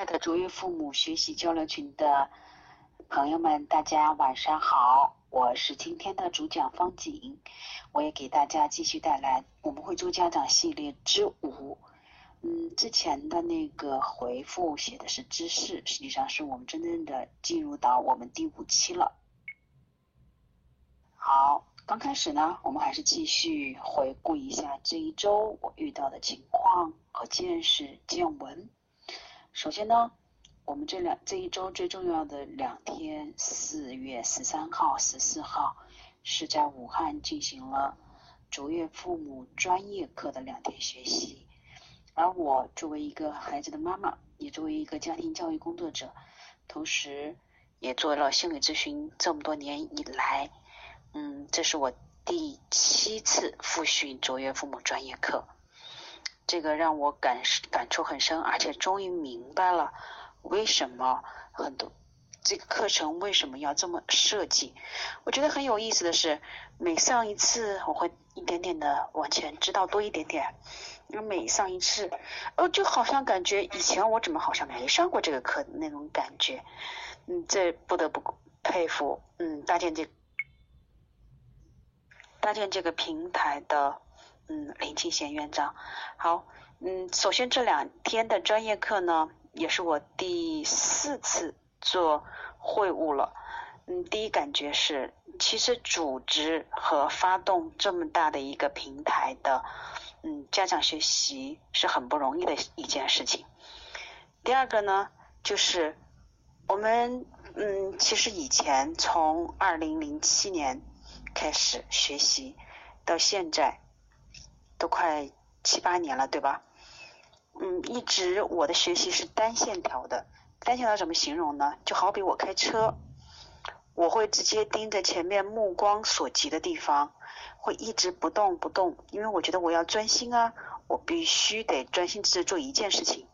爱的卓越父母学习交流群的朋友们，大家晚上好，我是今天的主讲方景，我也给大家继续带来我们会做家长系列之五。嗯，之前的那个回复写的是知识，实际上是我们真正的进入到我们第五期了。好，刚开始呢，我们还是继续回顾一下这一周我遇到的情况和见识见闻。首先呢，我们这两这一周最重要的两天，四月十三号、十四号是在武汉进行了卓越父母专业课的两天学习。而我作为一个孩子的妈妈，也作为一个家庭教育工作者，同时也做了心理咨询这么多年以来，嗯，这是我第七次复训卓越父母专业课。这个让我感感触很深，而且终于明白了为什么很多这个课程为什么要这么设计。我觉得很有意思的是，每上一次我会一点点的往前知道多一点点。因为每上一次，哦，就好像感觉以前我怎么好像没上过这个课的那种感觉。嗯，这不得不佩服，嗯，搭建这搭建这个平台的。嗯，林清贤院长，好，嗯，首先这两天的专业课呢，也是我第四次做会务了，嗯，第一感觉是，其实组织和发动这么大的一个平台的，嗯，家长学习是很不容易的一件事情。第二个呢，就是我们，嗯，其实以前从二零零七年开始学习到现在。都快七八年了，对吧？嗯，一直我的学习是单线条的。单线条怎么形容呢？就好比我开车，我会直接盯着前面目光所及的地方，会一直不动不动，因为我觉得我要专心啊，我必须得专心致志做一件事情。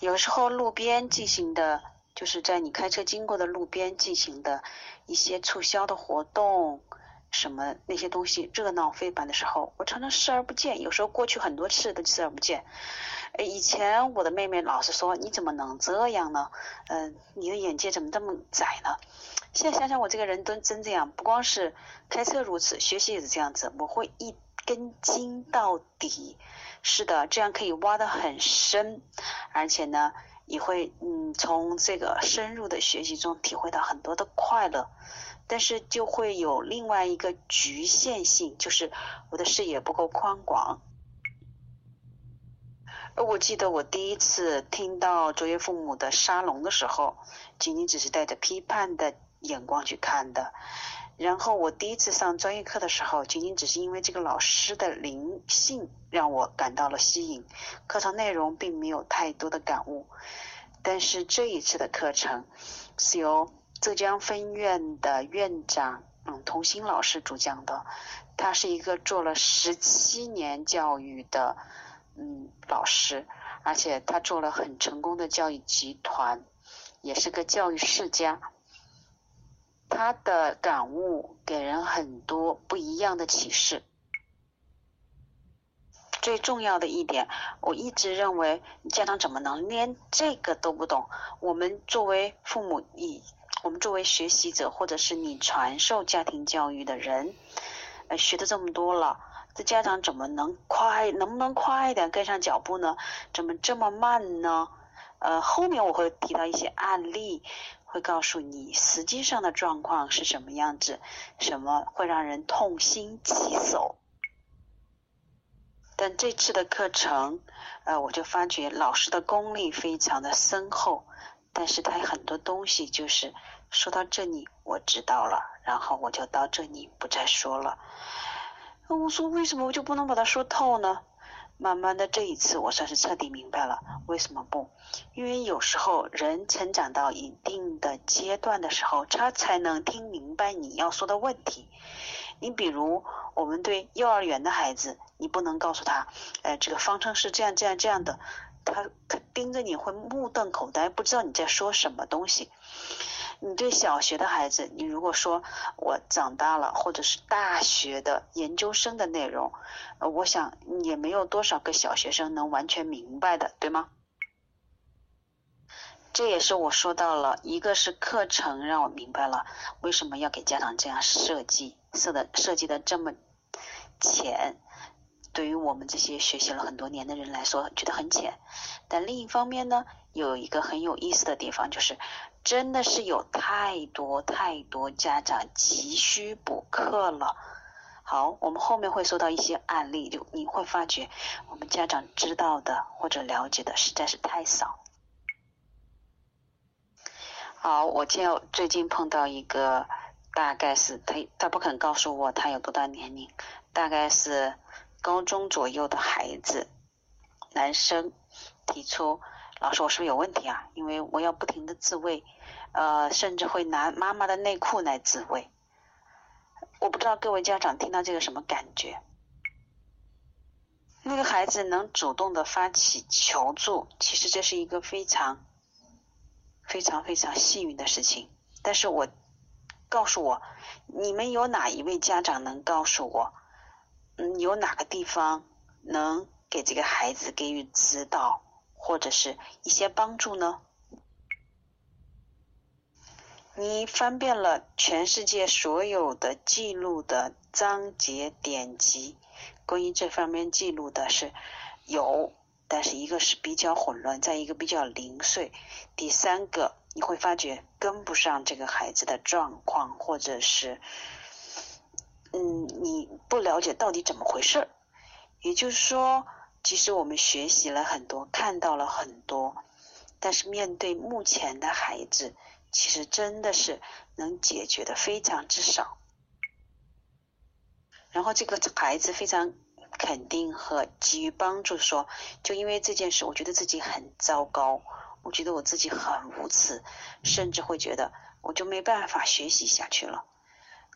有时候路边进行的，就是在你开车经过的路边进行的一些促销的活动。什么那些东西热闹非凡的时候，我常常视而不见。有时候过去很多次都视而不见。以前我的妹妹老是说：“你怎么能这样呢？嗯，你的眼界怎么这么窄呢？”现在想想，我这个人都真这样。不光是开车如此，学习也是这样子。我会一根筋到底。是的，这样可以挖得很深，而且呢，也会嗯从这个深入的学习中体会到很多的快乐。但是就会有另外一个局限性，就是我的视野不够宽广。而我记得我第一次听到卓越父母的沙龙的时候，仅仅只是带着批判的眼光去看的。然后我第一次上专业课的时候，仅仅只是因为这个老师的灵性让我感到了吸引，课程内容并没有太多的感悟。但是这一次的课程是由。浙江分院的院长，嗯，童心老师主讲的，他是一个做了十七年教育的，嗯，老师，而且他做了很成功的教育集团，也是个教育世家。他的感悟给人很多不一样的启示。最重要的一点，我一直认为家长怎么能连这个都不懂？我们作为父母，以我们作为学习者，或者是你传授家庭教育的人，呃，学的这么多了，这家长怎么能快？能不能快一点跟上脚步呢？怎么这么慢呢？呃，后面我会提到一些案例，会告诉你实际上的状况是什么样子，什么会让人痛心疾首。但这次的课程，呃，我就发觉老师的功力非常的深厚。但是他很多东西就是说到这里我知道了，然后我就到这里不再说了。我说为什么我就不能把它说透呢？慢慢的这一次我算是彻底明白了为什么不？因为有时候人成长到一定的阶段的时候，他才能听明白你要说的问题。你比如我们对幼儿园的孩子，你不能告诉他，呃，这个方程式这样这样这样的。他他盯着你会目瞪口呆，不知道你在说什么东西。你对小学的孩子，你如果说我长大了，或者是大学的研究生的内容，我想也没有多少个小学生能完全明白的，对吗？这也是我说到了，一个是课程让我明白了为什么要给家长这样设计，设的设计的这么浅，对于我们这些学习了很多年的人来说觉得很浅。但另一方面呢，有一个很有意思的地方就是，真的是有太多太多家长急需补课了。好，我们后面会说到一些案例，就你会发觉我们家长知道的或者了解的实在是太少。好，我见最近碰到一个，大概是他他不肯告诉我他有多大年龄，大概是高中左右的孩子，男生提出，老师我是不是有问题啊？因为我要不停的自慰，呃，甚至会拿妈妈的内裤来自慰。我不知道各位家长听到这个什么感觉？那个孩子能主动的发起求助，其实这是一个非常。非常非常幸运的事情，但是我告诉我，你们有哪一位家长能告诉我，嗯，有哪个地方能给这个孩子给予指导或者是一些帮助呢？你翻遍了全世界所有的记录的章节典籍，关于这方面记录的是有。但是一个是比较混乱，再一个比较零碎，第三个你会发觉跟不上这个孩子的状况，或者是，嗯，你不了解到底怎么回事也就是说，其实我们学习了很多，看到了很多，但是面对目前的孩子，其实真的是能解决的非常之少。然后这个孩子非常。肯定和给予帮助，说就因为这件事，我觉得自己很糟糕，我觉得我自己很无耻，甚至会觉得我就没办法学习下去了。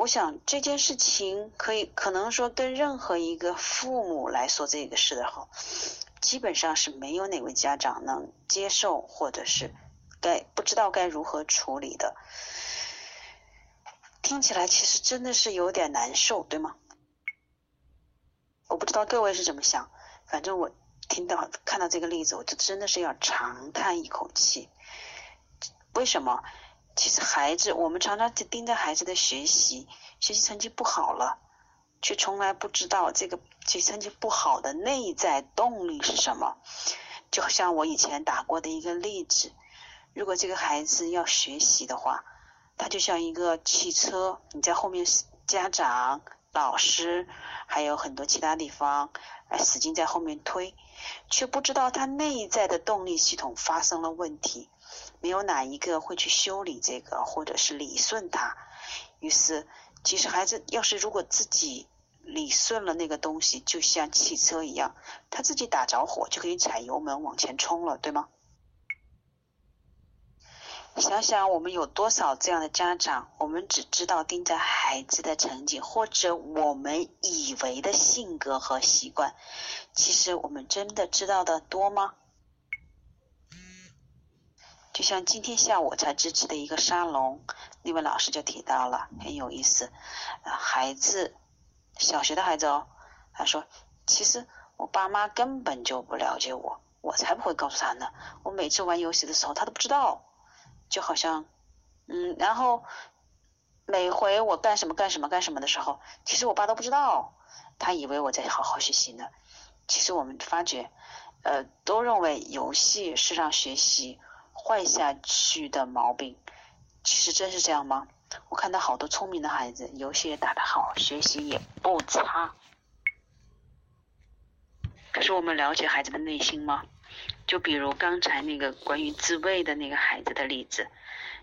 我想这件事情可以可能说跟任何一个父母来说这个事的话，基本上是没有哪位家长能接受或者是该不知道该如何处理的。听起来其实真的是有点难受，对吗？我不知道各位是怎么想，反正我听到看到这个例子，我就真的是要长叹一口气。为什么？其实孩子，我们常常就盯着孩子的学习，学习成绩不好了，却从来不知道这个学习成绩不好的内在动力是什么。就像我以前打过的一个例子，如果这个孩子要学习的话，他就像一个汽车，你在后面家长。老师还有很多其他地方，哎，使劲在后面推，却不知道他内在的动力系统发生了问题，没有哪一个会去修理这个，或者是理顺它。于是，其实孩子要是如果自己理顺了那个东西，就像汽车一样，他自己打着火就可以踩油门往前冲了，对吗？想想我们有多少这样的家长，我们只知道盯着孩子的成绩，或者我们以为的性格和习惯，其实我们真的知道的多吗？就像今天下午才支持的一个沙龙，那位老师就提到了，很有意思。孩子，小学的孩子哦，他说，其实我爸妈根本就不了解我，我才不会告诉他呢。我每次玩游戏的时候，他都不知道。就好像，嗯，然后每回我干什么干什么干什么的时候，其实我爸都不知道，他以为我在好好学习呢。其实我们发觉，呃，都认为游戏是让学习坏下去的毛病。其实真是这样吗？我看到好多聪明的孩子，游戏也打得好，学习也不差。可是我们了解孩子的内心吗？就比如刚才那个关于自慰的那个孩子的例子，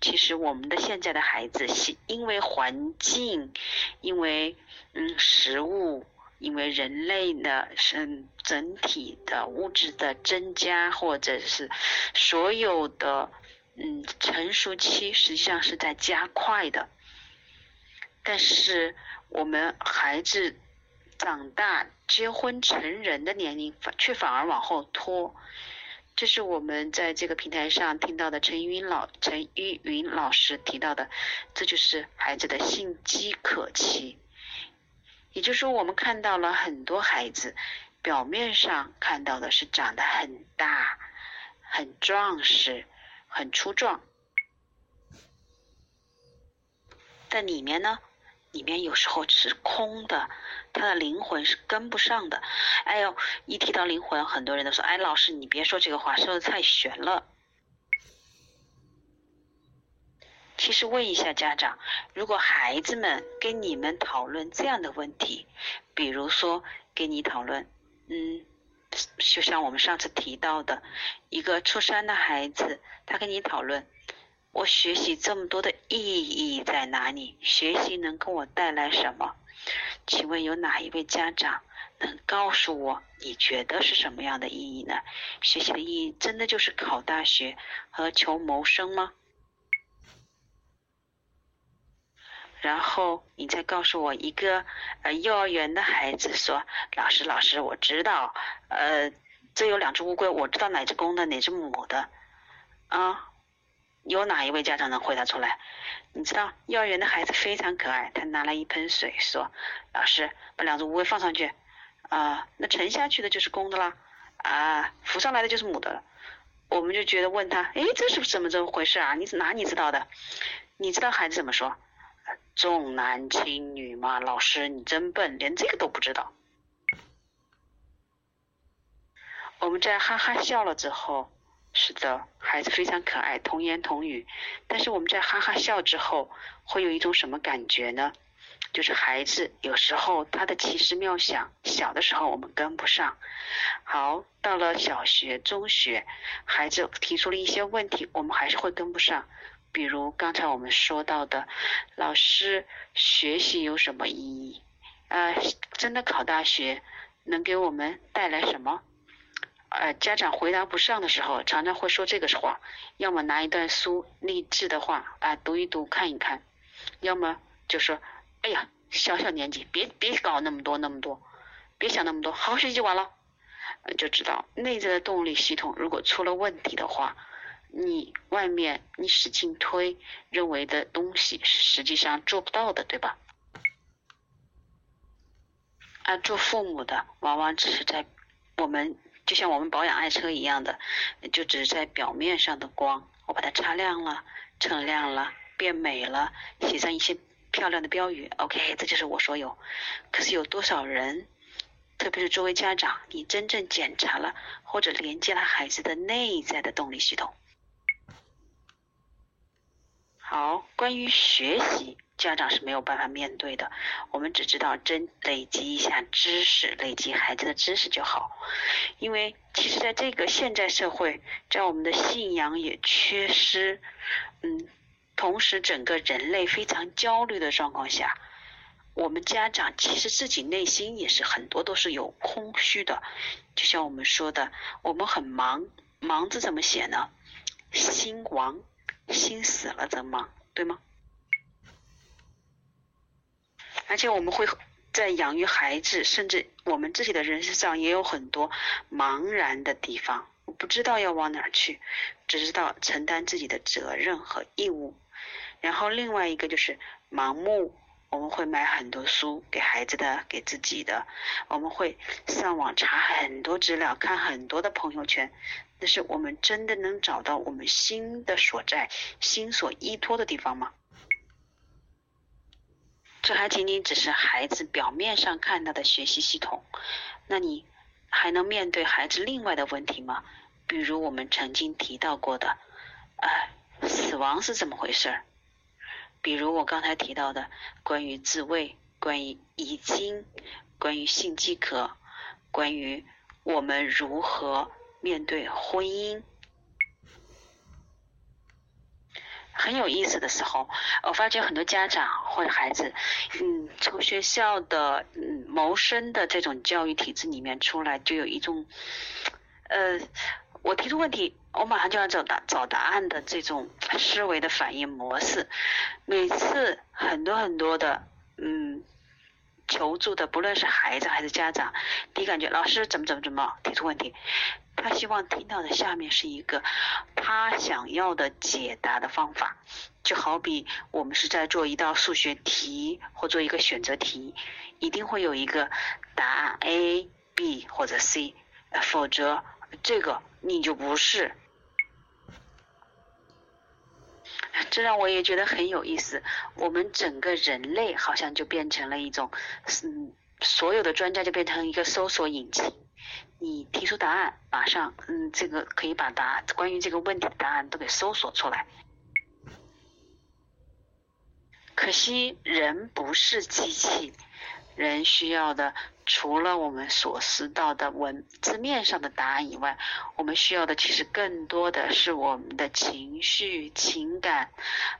其实我们的现在的孩子是因为环境，因为嗯食物，因为人类的是整体的物质的增加，或者是所有的嗯成熟期实际上是在加快的，但是我们孩子长大、结婚、成人的年龄反却反而往后拖。这是我们在这个平台上听到的陈云老陈玉云老师提到的，这就是孩子的性饥渴期。也就是说，我们看到了很多孩子，表面上看到的是长得很大、很壮实、很粗壮，但里面呢？里面有时候是空的，他的灵魂是跟不上的。哎呦，一提到灵魂，很多人都说：“哎，老师，你别说这个话，说的太玄了。”其实问一下家长，如果孩子们跟你们讨论这样的问题，比如说跟你讨论，嗯，就像我们上次提到的，一个初三的孩子，他跟你讨论。我学习这么多的意义在哪里？学习能给我带来什么？请问有哪一位家长能告诉我，你觉得是什么样的意义呢？学习的意义真的就是考大学和求谋生吗？然后你再告诉我一个呃幼儿园的孩子说，老师老师，我知道，呃，这有两只乌龟，我知道哪只公的，哪只母的，啊。有哪一位家长能回答出来？你知道幼儿园的孩子非常可爱，他拿了一盆水说：“老师，把两只乌龟放上去，啊，那沉下去的就是公的啦，啊，浮上来的就是母的了。”我们就觉得问他：“哎，这是怎么这么回事啊？你哪里知道的？你知道孩子怎么说？重男轻女嘛，老师你真笨，连这个都不知道。”我们在哈哈笑了之后。是的，孩子非常可爱，童言童语。但是我们在哈哈笑之后，会有一种什么感觉呢？就是孩子有时候他的奇思妙想，小的时候我们跟不上。好，到了小学、中学，孩子提出了一些问题，我们还是会跟不上。比如刚才我们说到的，老师学习有什么意义？呃，真的考大学能给我们带来什么？呃，家长回答不上的时候，常常会说这个话，要么拿一段书励志的话啊读一读看一看，要么就说，哎呀，小小年纪别别搞那么多那么多，别想那么多，好好学习就完了，就知道内在的动力系统如果出了问题的话，你外面你使劲推认为的东西，实际上做不到的，对吧？啊，做父母的往往只是在我们。就像我们保养爱车一样的，就只是在表面上的光，我把它擦亮了、锃亮了、变美了，写上一些漂亮的标语，OK，这就是我所有。可是有多少人，特别是作为家长，你真正检查了或者连接了孩子的内在的动力系统？好，关于学习。家长是没有办法面对的，我们只知道真累积一下知识，累积孩子的知识就好。因为其实在这个现在社会，在我们的信仰也缺失，嗯，同时整个人类非常焦虑的状况下，我们家长其实自己内心也是很多都是有空虚的。就像我们说的，我们很忙，忙字怎么写呢？心亡，心死了则忙，对吗？而且我们会在养育孩子，甚至我们自己的人生上也有很多茫然的地方，我不知道要往哪儿去，只知道承担自己的责任和义务。然后另外一个就是盲目，我们会买很多书给孩子的，给自己的，我们会上网查很多资料，看很多的朋友圈，但是我们真的能找到我们心的所在，心所依托的地方吗？这还仅仅只是孩子表面上看到的学习系统，那你还能面对孩子另外的问题吗？比如我们曾经提到过的，哎，死亡是怎么回事？比如我刚才提到的关于自慰、关于遗精、关于性饥渴、关于我们如何面对婚姻。很有意思的时候，我发觉很多家长或者孩子，嗯，从学校的嗯谋生的这种教育体制里面出来，就有一种，呃，我提出问题，我马上就要找答找答案的这种思维的反应模式。每次很多很多的，嗯，求助的，不论是孩子还是家长，第一感觉老师怎么怎么怎么提出问题，他希望听到的下面是一个他想要的解答的方法，就好比我们是在做一道数学题或做一个选择题，一定会有一个答案 A、B 或者 C，否则这个你就不是。这让我也觉得很有意思。我们整个人类好像就变成了一种，嗯，所有的专家就变成一个搜索引擎。你提出答案，马上，嗯，这个可以把答关于这个问题的答案都给搜索出来。可惜人不是机器，人需要的。除了我们所知到的文字面上的答案以外，我们需要的其实更多的是我们的情绪、情感，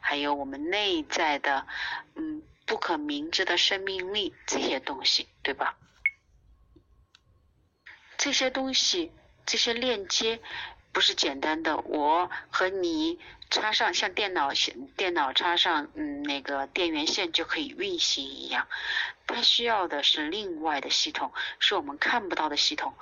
还有我们内在的，嗯，不可明知的生命力这些东西，对吧？这些东西，这些链接。不是简单的，我和你插上像电脑，电脑插上嗯那个电源线就可以运行一样。它需要的是另外的系统，是我们看不到的系统。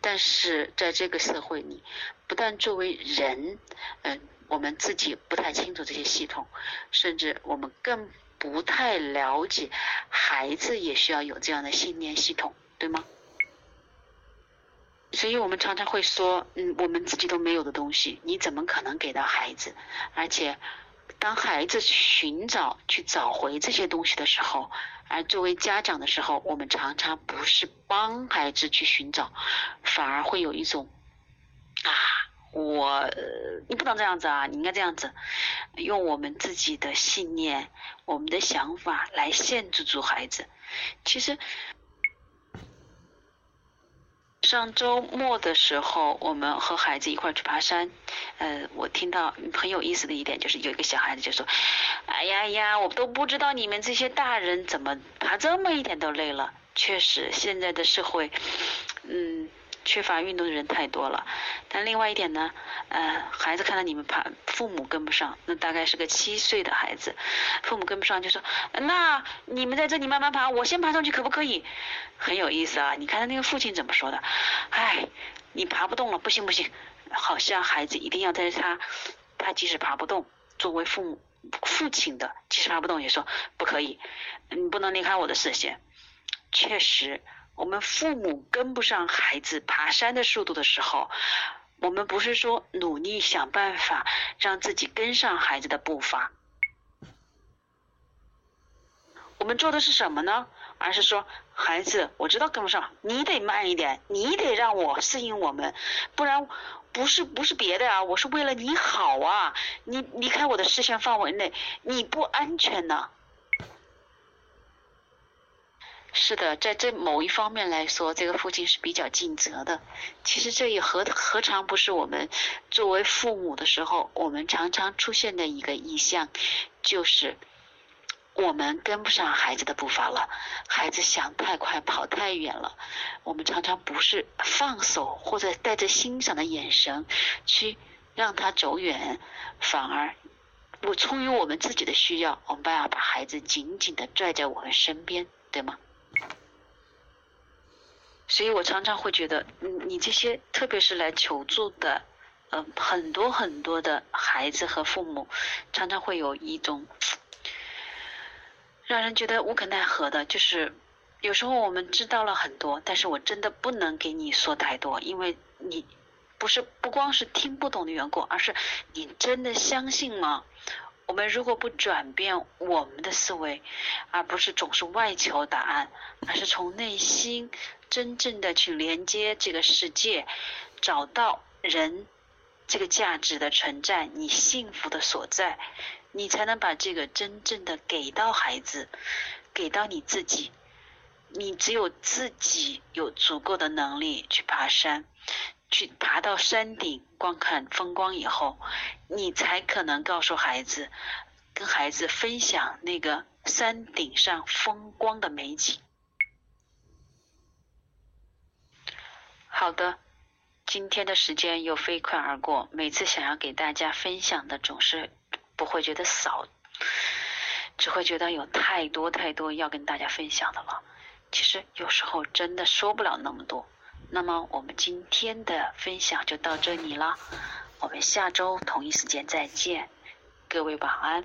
但是在这个社会里，不但作为人，嗯，我们自己不太清楚这些系统，甚至我们更不太了解，孩子也需要有这样的信念系统，对吗？所以我们常常会说，嗯，我们自己都没有的东西，你怎么可能给到孩子？而且，当孩子寻找、去找回这些东西的时候，而作为家长的时候，我们常常不是帮孩子去寻找，反而会有一种，啊，我你不能这样子啊，你应该这样子，用我们自己的信念、我们的想法来限制住孩子。其实。上周末的时候，我们和孩子一块去爬山。呃，我听到很有意思的一点，就是有一个小孩子就说：“哎呀呀，我都不知道你们这些大人怎么爬这么一点都累了。”确实，现在的社会，嗯。缺乏运动的人太多了，但另外一点呢，呃，孩子看到你们爬，父母跟不上，那大概是个七岁的孩子，父母跟不上就说，那你们在这里慢慢爬，我先爬上去可不可以？很有意思啊，你看他那个父亲怎么说的？哎，你爬不动了，不行不行，好像孩子一定要在他，他即使爬不动，作为父母父亲的，即使爬不动也说不可以，你不能离开我的视线，确实。我们父母跟不上孩子爬山的速度的时候，我们不是说努力想办法让自己跟上孩子的步伐，我们做的是什么呢？而是说，孩子，我知道跟不上，你得慢一点，你得让我适应我们，不然不是不是别的啊，我是为了你好啊，你离开我的视线范围内，你不安全呢。是的，在这某一方面来说，这个父亲是比较尽责的。其实这也何何尝不是我们作为父母的时候，我们常常出现的一个意向，就是我们跟不上孩子的步伐了，孩子想太快，跑太远了，我们常常不是放手或者带着欣赏的眼神去让他走远，反而我出于我们自己的需要，我们要把孩子紧紧的拽在我们身边，对吗？所以我常常会觉得，你，你这些特别是来求助的，嗯，很多很多的孩子和父母，常常会有一种让人觉得无可奈何的，就是有时候我们知道了很多，但是我真的不能给你说太多，因为你不是不光是听不懂的缘故，而是你真的相信吗？我们如果不转变我们的思维，而不是总是外求答案，而是从内心真正的去连接这个世界，找到人这个价值的存在，你幸福的所在，你才能把这个真正的给到孩子，给到你自己。你只有自己有足够的能力去爬山。去爬到山顶观看风光以后，你才可能告诉孩子，跟孩子分享那个山顶上风光的美景。好的，今天的时间又飞快而过，每次想要给大家分享的总是不会觉得少，只会觉得有太多太多要跟大家分享的了。其实有时候真的说不了那么多。那么我们今天的分享就到这里了，我们下周同一时间再见，各位晚安。